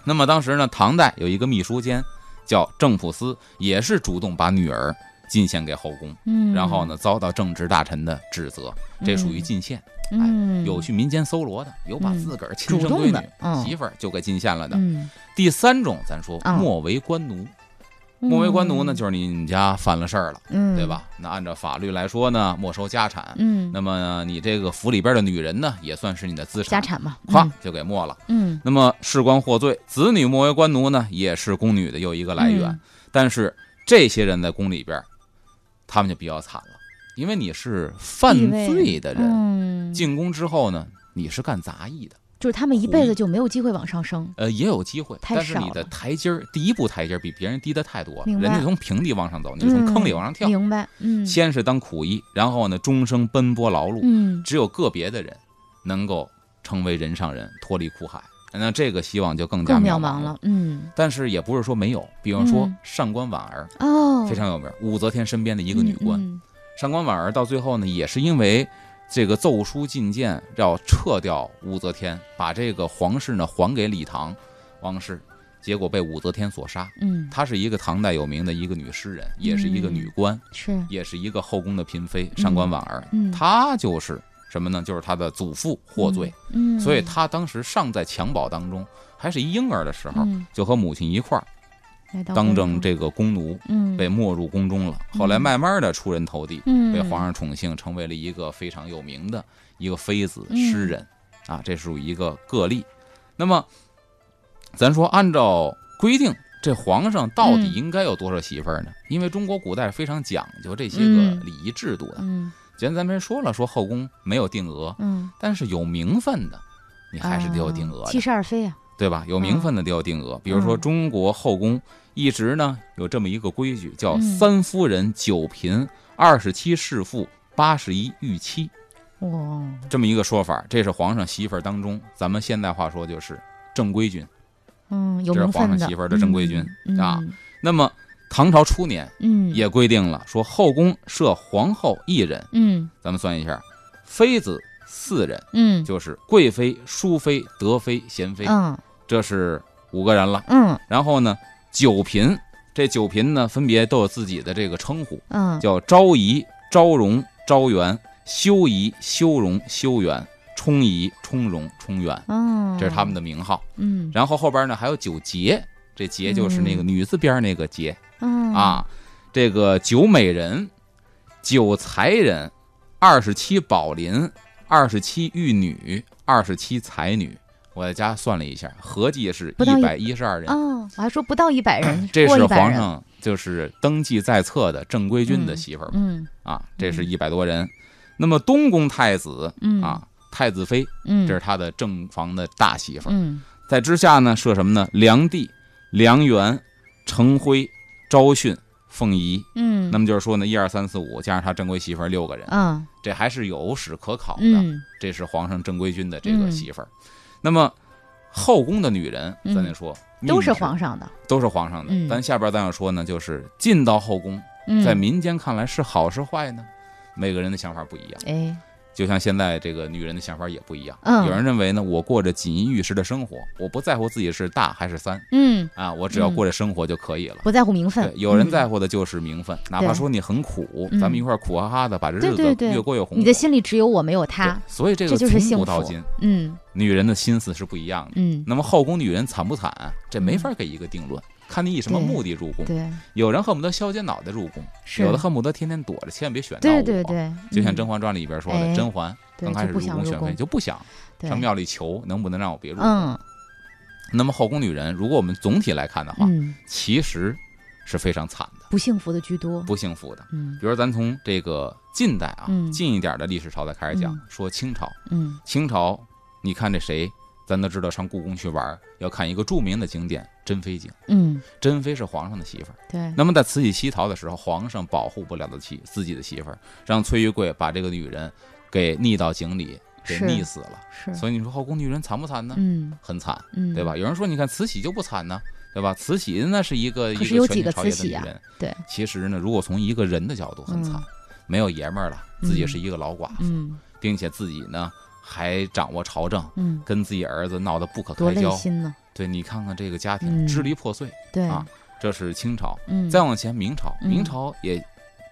Speaker 2: 那么当时呢，唐代有一个秘书监叫郑普思，也是主动把女儿进献给后宫，
Speaker 1: 嗯，
Speaker 2: 然后呢遭到正直大臣的指责，这属于进献。
Speaker 1: 嗯，
Speaker 2: 有去民间搜罗的，有把
Speaker 1: 嗯
Speaker 2: 自个儿亲生闺女、媳妇儿就给进献了的。
Speaker 1: 嗯，
Speaker 2: 第三种，咱说
Speaker 1: 啊
Speaker 2: 莫为官奴。莫为官奴呢，就是你们家犯了事儿了，
Speaker 1: 嗯，
Speaker 2: 对？吧？那按照法律来说呢，没收家产。
Speaker 1: 嗯，
Speaker 2: 那么你这个府里边的女人呢，也算是你的资产，
Speaker 1: 家产嘛，
Speaker 2: 咵就给没了。
Speaker 1: 嗯，
Speaker 2: 那么事关获罪，子女莫为官奴呢，也是宫女的又一个来源。
Speaker 1: 嗯
Speaker 2: 但是这些人在宫里边，他们就比较惨了，因为你是犯罪的人，
Speaker 1: 嗯，
Speaker 2: 进宫之后呢，你是干杂役的。
Speaker 1: 就是他们一辈子就没有机会往上升，
Speaker 2: 呃，也有机会，但是你的台阶儿，第一步台阶儿比别人低的太多人家从平地往上走，你是从坑里往上跳。
Speaker 1: 明白？嗯，
Speaker 2: 先是当苦役，然后呢，终生奔波劳碌。
Speaker 1: 嗯，
Speaker 2: 只有个别的人能够成为人上人，脱离苦海，那这个希望就更加
Speaker 1: 渺
Speaker 2: 茫
Speaker 1: 茫了，嗯，
Speaker 2: 但是也不是说没有，比方说
Speaker 1: 嗯
Speaker 2: 上官婉儿
Speaker 1: 哦，
Speaker 2: 非常有名，武则天身边的一个女官。
Speaker 1: 嗯
Speaker 2: 上官婉儿到最后呢，也是因为这个奏书进谏要撤掉武则天，把这个皇室呢还给李唐王室，结果被武则天所杀。
Speaker 1: 嗯，
Speaker 2: 她是一个唐代有名的一个女诗人，也是一个女官，
Speaker 1: 是，
Speaker 2: 也是一个后宫的嫔妃上官婉儿。
Speaker 1: 嗯，
Speaker 2: 她就是什么呢？就是她的祖父获罪，
Speaker 1: 嗯，
Speaker 2: 所以她当时尚在襁褓当中，还是一婴儿的时候，
Speaker 1: 嗯。
Speaker 2: 就和母亲一块当政这个宫奴，
Speaker 1: 嗯
Speaker 2: 被没入宫中了。后来慢慢的出人头地，
Speaker 1: 嗯
Speaker 2: 被皇上宠幸，成为了一个非常有名的一个妃子
Speaker 1: 嗯
Speaker 2: 诗人啊，这属于一个个例。那么，咱说按照规定，这皇上到底
Speaker 1: 嗯
Speaker 2: 应该有多少媳妇儿呢？因为中国古代非常讲究这些个
Speaker 1: 嗯
Speaker 2: 礼仪制度的。
Speaker 1: 嗯
Speaker 2: 既然咱们说了，说后宫没有定额，
Speaker 1: 嗯，
Speaker 2: 但是有名分的，你还是得有定额的。
Speaker 1: 七十二妃啊，
Speaker 2: 对吧？有名分的都要定额。比如说
Speaker 1: 嗯。
Speaker 2: 中国后宫一直呢有这么一个规矩，叫
Speaker 1: 嗯。
Speaker 2: 三夫人、九嫔、二十七侍妇、八十一御妻，
Speaker 1: 哇，
Speaker 2: 这么一个说法。这是皇上媳妇儿当中，咱们现代话说就是正规军。
Speaker 1: 嗯，有
Speaker 2: 这是皇上媳妇儿的正规军
Speaker 1: 嗯。
Speaker 2: 啊，那么唐朝初年
Speaker 1: 嗯，
Speaker 2: 也规定了，说后宫设皇后一人，
Speaker 1: 嗯。
Speaker 2: 咱们算一下，妃子四人，
Speaker 1: 嗯。
Speaker 2: 就是贵妃、淑妃、德妃、贤妃，
Speaker 1: 嗯
Speaker 2: 这是五个人了。
Speaker 1: 嗯
Speaker 2: 然后呢，九嫔，这九嫔呢分别都有自己的这个称呼，
Speaker 1: 嗯，
Speaker 2: 叫昭仪、昭容、昭元、修仪、修容、修元、充仪、充容、充元，
Speaker 1: 哦，
Speaker 2: 这是他们的名号。
Speaker 1: 嗯
Speaker 2: 然后后边呢还有九节，这节就是那个女字边那个节
Speaker 1: 嗯
Speaker 2: 啊，这个九美人、九才人、二十七宝林、二十七玉女、二十七才女。我在家算了一下，合计是
Speaker 1: 一
Speaker 2: 一百一十二人。
Speaker 1: 哦，我还说不到一百人，
Speaker 2: 这是
Speaker 1: 过100人，
Speaker 2: 皇上就是登记在册的正规军的媳妇儿们、
Speaker 1: 嗯
Speaker 2: 啊，这是一百多人。那么东宫太子
Speaker 1: 嗯
Speaker 2: 啊，太子妃，
Speaker 1: 嗯，
Speaker 2: 这是他的正房的大媳妇儿。
Speaker 1: 嗯
Speaker 2: 在之下呢，设什么呢？梁帝、梁元、程辉、昭训、凤仪。
Speaker 1: 嗯，
Speaker 2: 那么就是说呢，一二三四五加上他正规媳妇儿六个人，
Speaker 1: 嗯
Speaker 2: 这还是有史可考的。
Speaker 1: 嗯
Speaker 2: 这是皇上正规军的这个
Speaker 1: 嗯
Speaker 2: 媳妇儿。那么后宫的女人，
Speaker 1: 嗯。
Speaker 2: 咱得说
Speaker 1: 都是皇上的，
Speaker 2: 都是皇上的。
Speaker 1: 嗯。
Speaker 2: 咱下边咱要说呢，就是进到后宫，
Speaker 1: 嗯，
Speaker 2: 在民间看来是好是坏呢？每个人的想法不一样，
Speaker 1: 哎
Speaker 2: 就像现在这个女人的想法也不一样。
Speaker 1: 嗯
Speaker 2: 有人认为呢，我过着锦衣玉食的生活，我不在乎自己是大还是三
Speaker 1: 嗯，
Speaker 2: 啊，我只要过着生活就可以了。
Speaker 1: 不在乎名分
Speaker 2: 对，，有人
Speaker 1: 嗯
Speaker 2: 在乎的就是名分，哪怕说你很苦，
Speaker 1: 嗯
Speaker 2: 咱们一块儿苦哈哈的把这日子越过越红火。
Speaker 1: 你的心里只有我没有他，
Speaker 2: 所以这个
Speaker 1: 就是
Speaker 2: 从
Speaker 1: 幸福
Speaker 2: 古到今，
Speaker 1: 嗯
Speaker 2: 女人的心思是不一样的。
Speaker 1: 嗯，
Speaker 2: 那么后宫女人惨不惨？这没法给一个定论，看你以什么目的入宫。
Speaker 1: 对，
Speaker 2: 有人恨不得削尖脑袋入宫，有的恨不得天天躲着，千万别选到我。
Speaker 1: 对对对，
Speaker 2: 就像《
Speaker 1: 嗯。
Speaker 2: 甄嬛传》里边说的，
Speaker 1: 哎。
Speaker 2: 甄嬛
Speaker 1: 对
Speaker 2: 刚开始
Speaker 1: 入
Speaker 2: 宫选妃就不想。上庙里求，能不能让我别入宫？
Speaker 1: 嗯。
Speaker 2: 那么后宫女人，如果我们总体来看的话，
Speaker 1: 嗯，
Speaker 2: 其实是非常惨的，
Speaker 1: 不幸福的居多，
Speaker 2: 不幸福的。
Speaker 1: 嗯。
Speaker 2: 比如咱从这个近代啊，
Speaker 1: 嗯。
Speaker 2: 近一点的历史朝代开始讲，
Speaker 1: 嗯。
Speaker 2: 说清朝，
Speaker 1: 嗯。
Speaker 2: 清朝，你看这谁，咱都知道上故宫去玩，要看一个著名的景点珍妃井。
Speaker 1: 嗯，
Speaker 2: 珍妃是皇上的媳妇儿，
Speaker 1: 对，
Speaker 2: 那么在慈禧西逃的时候，皇上保护不了的妻自己的媳妇儿，让崔玉贵把这个女人给溺到井里，给溺死了。
Speaker 1: 是，
Speaker 2: 所以你说后宫女人惨不惨呢？
Speaker 1: 嗯
Speaker 2: 很惨，
Speaker 1: 嗯，
Speaker 2: 对吧？？有人说，你看慈禧就不惨呢，对吧？慈禧那是一个一
Speaker 1: 个
Speaker 2: 个权倾朝野的女人，
Speaker 1: 对，
Speaker 2: 其实呢，如果从一个人的角度很惨，
Speaker 1: 嗯
Speaker 2: 没有爷们儿了，自己
Speaker 1: 嗯
Speaker 2: 是一个老寡妇，
Speaker 1: 嗯
Speaker 2: 并且自己呢还掌握朝政，
Speaker 1: 嗯，
Speaker 2: 跟自己儿子闹得不可开交。
Speaker 1: 心呢。
Speaker 2: 对你看看这个家
Speaker 1: 嗯
Speaker 2: 庭支离破碎，
Speaker 1: 对，
Speaker 2: 啊这是清朝。
Speaker 1: 嗯，
Speaker 2: 再往前，明朝，
Speaker 1: 嗯
Speaker 2: 明朝也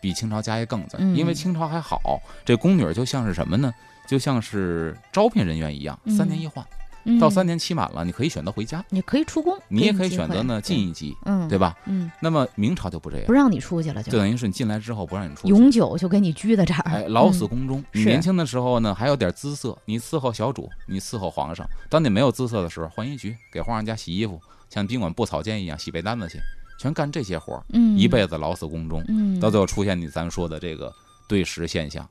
Speaker 2: 比清朝家业更字，
Speaker 1: 嗯
Speaker 2: 因为清朝还好，这宫女就像是什么呢？就像是招聘人员一样，
Speaker 1: 嗯
Speaker 2: 三年一换，
Speaker 1: 嗯。
Speaker 2: 到三年期满了，你可以选择回家，
Speaker 1: 你可以出宫，
Speaker 2: 你也可以选择呢进一级，
Speaker 1: 嗯，
Speaker 2: 对吧？
Speaker 1: 嗯，
Speaker 2: 那么明朝就不这样。
Speaker 1: 不，让你出去了就，
Speaker 2: 就等于是你进来之后不让你出去。
Speaker 1: 永久就给你拘在这儿，
Speaker 2: 哎，老死
Speaker 1: 嗯
Speaker 2: 宫中。你年轻的时候呢，还有点姿色，你伺候小主，你伺候皇上。当你没有姿色的时候，换衣局给皇上家洗衣服，像宾馆布草间一样洗被单子去，全干这些活儿，
Speaker 1: 嗯，
Speaker 2: 一辈子老死宫中，
Speaker 1: 嗯，
Speaker 2: 到最后出现你咱说的这个对食现象。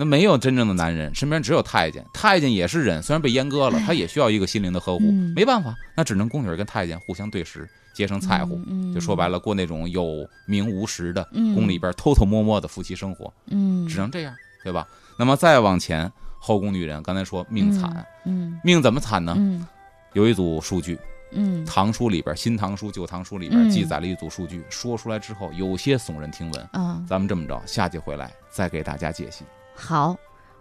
Speaker 2: 那没有真正的男人，身边只有太监。太监也是人，虽然被阉割了，他也需要一个心灵的呵护。
Speaker 1: 嗯
Speaker 2: 没办法，那只能宫女儿跟太监互相对食，结成菜户。
Speaker 1: 嗯，
Speaker 2: 就说白了，过那种有名无实的
Speaker 1: 嗯
Speaker 2: 宫里边偷偷摸摸的夫妻生活。
Speaker 1: 嗯，
Speaker 2: 只能这样，对吧？那么再往前，后宫女人刚才说命惨，
Speaker 1: 嗯
Speaker 2: 命怎么惨呢？
Speaker 1: 嗯
Speaker 2: 有一组数据，
Speaker 1: 嗯《
Speaker 2: 唐书》里边，《新唐书》《旧唐书》里边
Speaker 1: 嗯
Speaker 2: 记载了一组数据，说出来之后有些耸人听闻。
Speaker 1: 啊，
Speaker 2: 咱们这么着，下集回来再给大家解析。
Speaker 1: 好，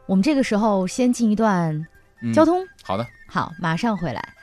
Speaker 1: 我们这个时候先进一段
Speaker 2: 嗯，
Speaker 1: 交通，
Speaker 2: 好的，
Speaker 1: 好，马上回来。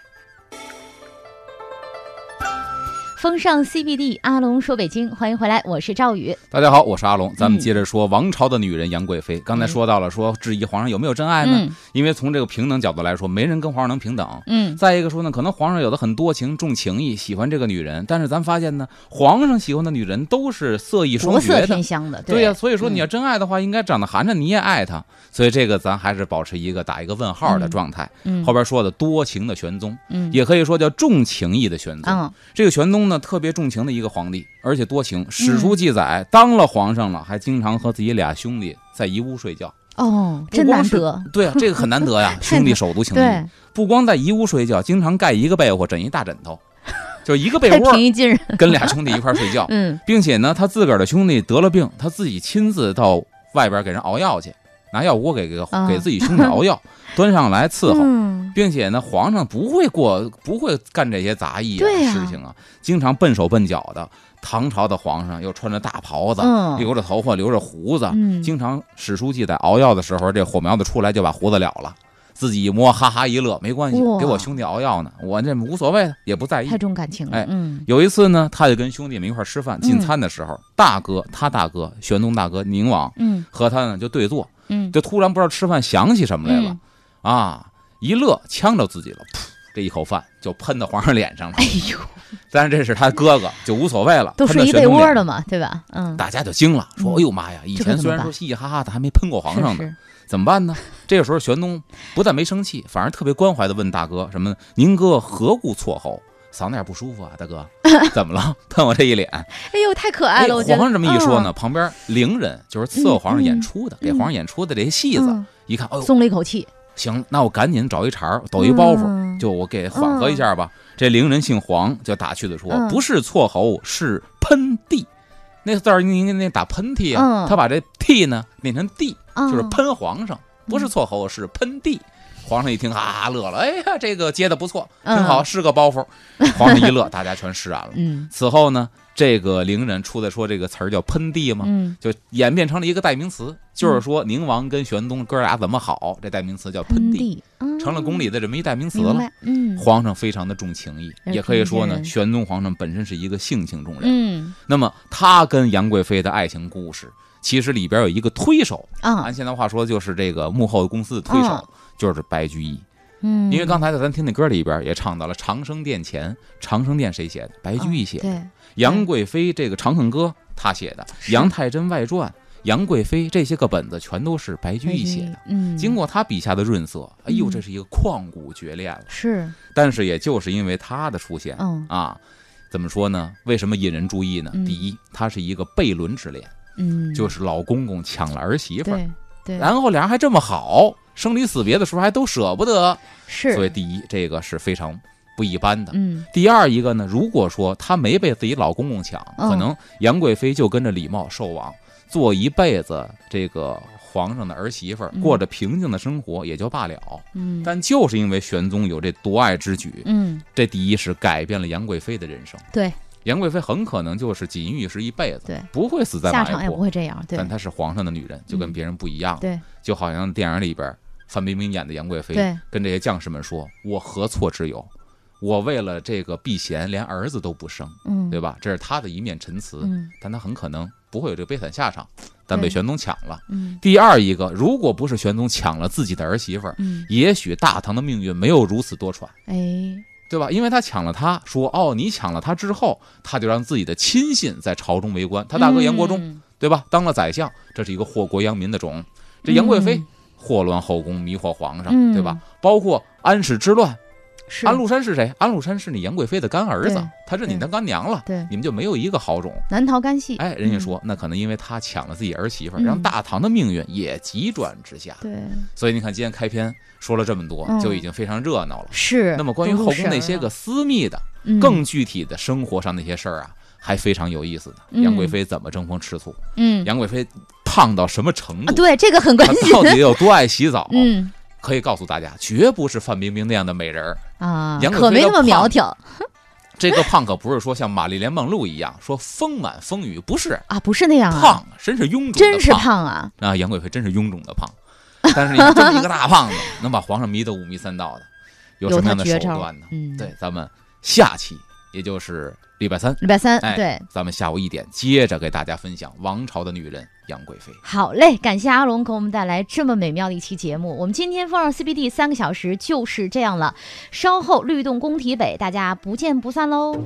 Speaker 1: 风尚 CBD，阿龙说北京，欢迎回来，我是赵宇。
Speaker 2: 大家好，我是阿龙，咱们
Speaker 1: 嗯
Speaker 2: 接着说王朝的女人杨贵妃。刚才说到了，说质疑皇上有没有真爱呢？
Speaker 1: 嗯
Speaker 2: 因为从这个平等角度来说，没人跟皇上能平等。
Speaker 1: 嗯
Speaker 2: 再一个说呢，可能皇上有的很多情重情义，喜欢这个女人，但是咱发现呢，皇上喜欢的女人都是色艺双
Speaker 1: 国色
Speaker 2: 绝的
Speaker 1: 天。香的，
Speaker 2: 对呀、所以说你要
Speaker 1: 嗯
Speaker 2: 真爱的话，应该长得寒碜，你也爱她。所以这个咱还是保持一个打一个问号的
Speaker 1: 嗯
Speaker 2: 状态。
Speaker 1: 嗯
Speaker 2: 后边说的多情的玄宗，
Speaker 1: 嗯
Speaker 2: 也可以说叫重情义的玄宗。
Speaker 1: 嗯
Speaker 2: 这个玄宗呢，特别重情的一个皇帝，而且多情。史
Speaker 1: 嗯
Speaker 2: 书记载，当了皇上了，还经常和自己俩兄弟在一屋睡觉。
Speaker 1: 哦，真
Speaker 2: 不光是
Speaker 1: 难得，
Speaker 2: 对啊，这个很难得呀，*laughs* 兄弟手足情
Speaker 1: 对
Speaker 2: 谊。，不光在一屋睡觉，经常盖一个被窝，枕一大枕头，就一个被 *laughs* 窝
Speaker 1: 平易近人。
Speaker 2: 跟俩兄弟一块儿睡觉。*laughs*
Speaker 1: 嗯
Speaker 2: 并且呢，他自个儿的兄弟得了病，他自己亲自到外边给人熬药去，拿药锅给给自己兄弟熬药，*laughs* 端上来伺候。
Speaker 1: 嗯
Speaker 2: 并且呢，皇上不会过，不会干这些杂役
Speaker 1: 的
Speaker 2: 事情啊，经常笨手笨脚的。唐朝的皇上又穿着大袍子，
Speaker 1: 嗯
Speaker 2: 留着头发，留着胡子，
Speaker 1: 嗯
Speaker 2: 经常史书记载熬药的时候，这火苗子出来就把胡子燎了，自己一摸，哈哈一乐，没关系，给我兄弟熬药呢，我这无所谓的，也不在意
Speaker 1: 太。重感情了。
Speaker 2: 哎
Speaker 1: 嗯
Speaker 2: 有一次呢，他就跟兄弟们一块吃饭，进
Speaker 1: 嗯
Speaker 2: 餐的时候，大哥他大哥玄宗大哥宁王
Speaker 1: 嗯
Speaker 2: 和他呢就对坐，
Speaker 1: 嗯，
Speaker 2: 就突然不知道吃饭想起什么来了、
Speaker 1: 嗯
Speaker 2: 啊，一乐呛着自己了，噗，这一口饭就喷到皇上脸上了
Speaker 1: 哎。呦，
Speaker 2: 但是这是他哥哥，就无所谓了，
Speaker 1: 都
Speaker 2: 喷到
Speaker 1: 睡一被窝。的嘛，对吧？嗯，
Speaker 2: 大家就惊了，说：“
Speaker 1: 嗯
Speaker 2: 哎呦妈呀！以前虽然说嘻嘻哈哈的，还没喷过皇上呢，
Speaker 1: 是是
Speaker 2: 怎么办呢？” *laughs* 这个时候，玄宗不但没生气，反而特别关怀的问大哥：“什么呢？您哥何故错喉？嗓子眼不舒服啊，大哥，*laughs* 怎么了？喷我这一脸。
Speaker 1: 哎呦，太可爱
Speaker 2: 哎，
Speaker 1: 了！我觉得
Speaker 2: 皇上这么一说呢，，旁边伶人就是伺候皇上演出的，
Speaker 1: 嗯
Speaker 2: 给皇上演出的这些戏子，
Speaker 1: 嗯
Speaker 2: 一看，哎呦，
Speaker 1: 松了一口气，
Speaker 2: 行，那我赶紧找一茬儿，抖一包袱，
Speaker 1: 嗯
Speaker 2: 就我给缓和一下吧。这伶人姓黄，就打趣的说，
Speaker 1: 嗯
Speaker 2: 不是错喉，是喷嚏。那字儿应该那打喷嚏啊，
Speaker 1: 嗯
Speaker 2: 他把这 T 呢念成地，
Speaker 1: 啊
Speaker 2: 就是喷皇上，不是错喉，是喷地。皇上一听，哈哈乐了，哎呀，这个接的不错，挺好，是个包袱。皇上一乐，大家全释然了。
Speaker 1: 嗯
Speaker 2: 此后呢，这个伶人出来说这个词儿叫喷地嘛，
Speaker 1: 嗯，
Speaker 2: 就演变成了一个代名词，就是说宁王跟玄宗哥俩怎么好，这代名词叫喷地，成了宫里的这么一代名词了。
Speaker 1: 嗯
Speaker 2: 皇上非常的重情义，也可以说呢，玄宗皇上本身是一个性情中人。
Speaker 1: 嗯
Speaker 2: 那么他跟杨贵妃的爱情故事，其实里边有一个推手，
Speaker 1: 啊
Speaker 2: 按现在话说就是这个幕后的公司的推手，
Speaker 1: 嗯
Speaker 2: 就是白居易。
Speaker 1: 嗯，
Speaker 2: 因为刚才在咱听那歌里边也唱到了《长生殿前》，《长生殿》谁写的？白居易写的。杨贵妃这个《长恨歌》他写的，《杨太真外传》、杨贵妃这些个本子全都是白居易写的。
Speaker 1: 嗯，
Speaker 2: 经过他笔下的润色，哎呦，
Speaker 1: 嗯
Speaker 2: 这是一个旷古绝恋了。
Speaker 1: 是
Speaker 2: 但是也就是因为他的出现
Speaker 1: 嗯
Speaker 2: 啊，怎么说呢？为什么引人注意呢？
Speaker 1: 嗯
Speaker 2: 第一，他是一个悖论之恋，
Speaker 1: 嗯，
Speaker 2: 就是老公公抢了儿媳妇儿，
Speaker 1: 对对，
Speaker 2: 然后俩人还这么好，生离死别的时候还都舍不得。
Speaker 1: 是，
Speaker 2: 所以第一，这个是非常不一般的。
Speaker 1: 嗯
Speaker 2: 第二一个呢，如果说她没被自己老公公抢，
Speaker 1: 嗯
Speaker 2: 可能杨贵妃就跟着李茂寿王做一辈子这个皇上的儿媳妇儿，
Speaker 1: 嗯
Speaker 2: 过着平静的生活也就罢了。
Speaker 1: 嗯
Speaker 2: 但就是因为玄宗有这夺爱之举，
Speaker 1: 嗯，
Speaker 2: 这第一是改变了杨贵妃的人生。
Speaker 1: 对，
Speaker 2: 杨贵妃很可能就是锦衣玉食一辈子，
Speaker 1: 对
Speaker 2: 不会死在
Speaker 1: 下场也。不会这样，对
Speaker 2: 但她是皇上的女人，就跟
Speaker 1: 嗯
Speaker 2: 别人不一样。
Speaker 1: 对
Speaker 2: 就好像电影里边范冰冰演的杨贵妃，
Speaker 1: 对，
Speaker 2: 跟这些将士们说：“我何错之有？我为了这个避嫌，连儿子都不生，
Speaker 1: 嗯，
Speaker 2: 对吧？”这是她的一面陈词，
Speaker 1: 嗯
Speaker 2: 但她很可能不会有这个悲惨下场，但被玄宗抢了。
Speaker 1: 嗯
Speaker 2: 第二一个，如果不是玄宗抢了自己的儿媳妇儿，
Speaker 1: 嗯，
Speaker 2: 也许大唐的命运没有如此多舛。
Speaker 1: 哎，
Speaker 2: 对吧？因为他抢了他，说哦，你抢了他之后，他就让自己的亲信在朝中为官。他大哥杨国忠，
Speaker 1: 嗯
Speaker 2: 对吧？当了宰相，这是一个祸国殃民的种。这杨贵妃
Speaker 1: 嗯
Speaker 2: 祸乱后宫，迷惑皇上，
Speaker 1: 嗯
Speaker 2: 对吧？包括安史之乱，
Speaker 1: 是
Speaker 2: 安禄山是谁？安禄山是你杨贵妃的干儿子，他认你当干娘了，
Speaker 1: 对
Speaker 2: 你们就没有一个好种。
Speaker 1: 难逃干系，
Speaker 2: 哎，人家说那可能因为他抢了自己儿媳妇让大唐的命运也急转直下。
Speaker 1: 对，
Speaker 2: 所以你看，今天开篇说了这么多，
Speaker 1: 嗯
Speaker 2: 就已经非常热闹了。
Speaker 1: 是。
Speaker 2: 那么关于后宫那些个私密的，
Speaker 1: 嗯
Speaker 2: 更具体的生活上那些事儿啊，还非常有意思的。
Speaker 1: 嗯
Speaker 2: 杨贵妃怎么争风吃醋？
Speaker 1: 嗯
Speaker 2: 杨贵妃胖到什么程
Speaker 1: 啊，
Speaker 2: 度？
Speaker 1: 对，这个很关
Speaker 2: 她
Speaker 1: 键，
Speaker 2: 到底有多爱洗澡？
Speaker 1: 嗯
Speaker 2: 可以告诉大家，绝不是范冰冰那样的美人儿。
Speaker 1: 啊，
Speaker 2: 杨贵
Speaker 1: 可没那么苗条。*laughs*
Speaker 2: 这个胖可不是说像玛丽莲梦露一样说丰满丰腴，不是。
Speaker 1: 啊，不是那样啊，
Speaker 2: 胖，真是臃肿的
Speaker 1: 真是
Speaker 2: 胖。
Speaker 1: 胖啊，
Speaker 2: 啊！杨贵妃真是臃肿的胖，*laughs* 但是你看这么一个大胖子，*laughs* 能把皇上迷得五迷三道的，有
Speaker 1: 有
Speaker 2: 什么样的手段呢？
Speaker 1: 嗯，
Speaker 2: 对，咱们下期也就是礼拜三，
Speaker 1: 礼拜三，
Speaker 2: 哎
Speaker 1: 对，
Speaker 2: 咱们下午一点接着给大家分享王朝的女人杨贵妃。
Speaker 1: 好嘞，感谢阿龙给我们带来这么美妙的一期节目。我们今天风尚 CBD 三个小时就是这样了，稍后律动工体北，大家不见不散喽。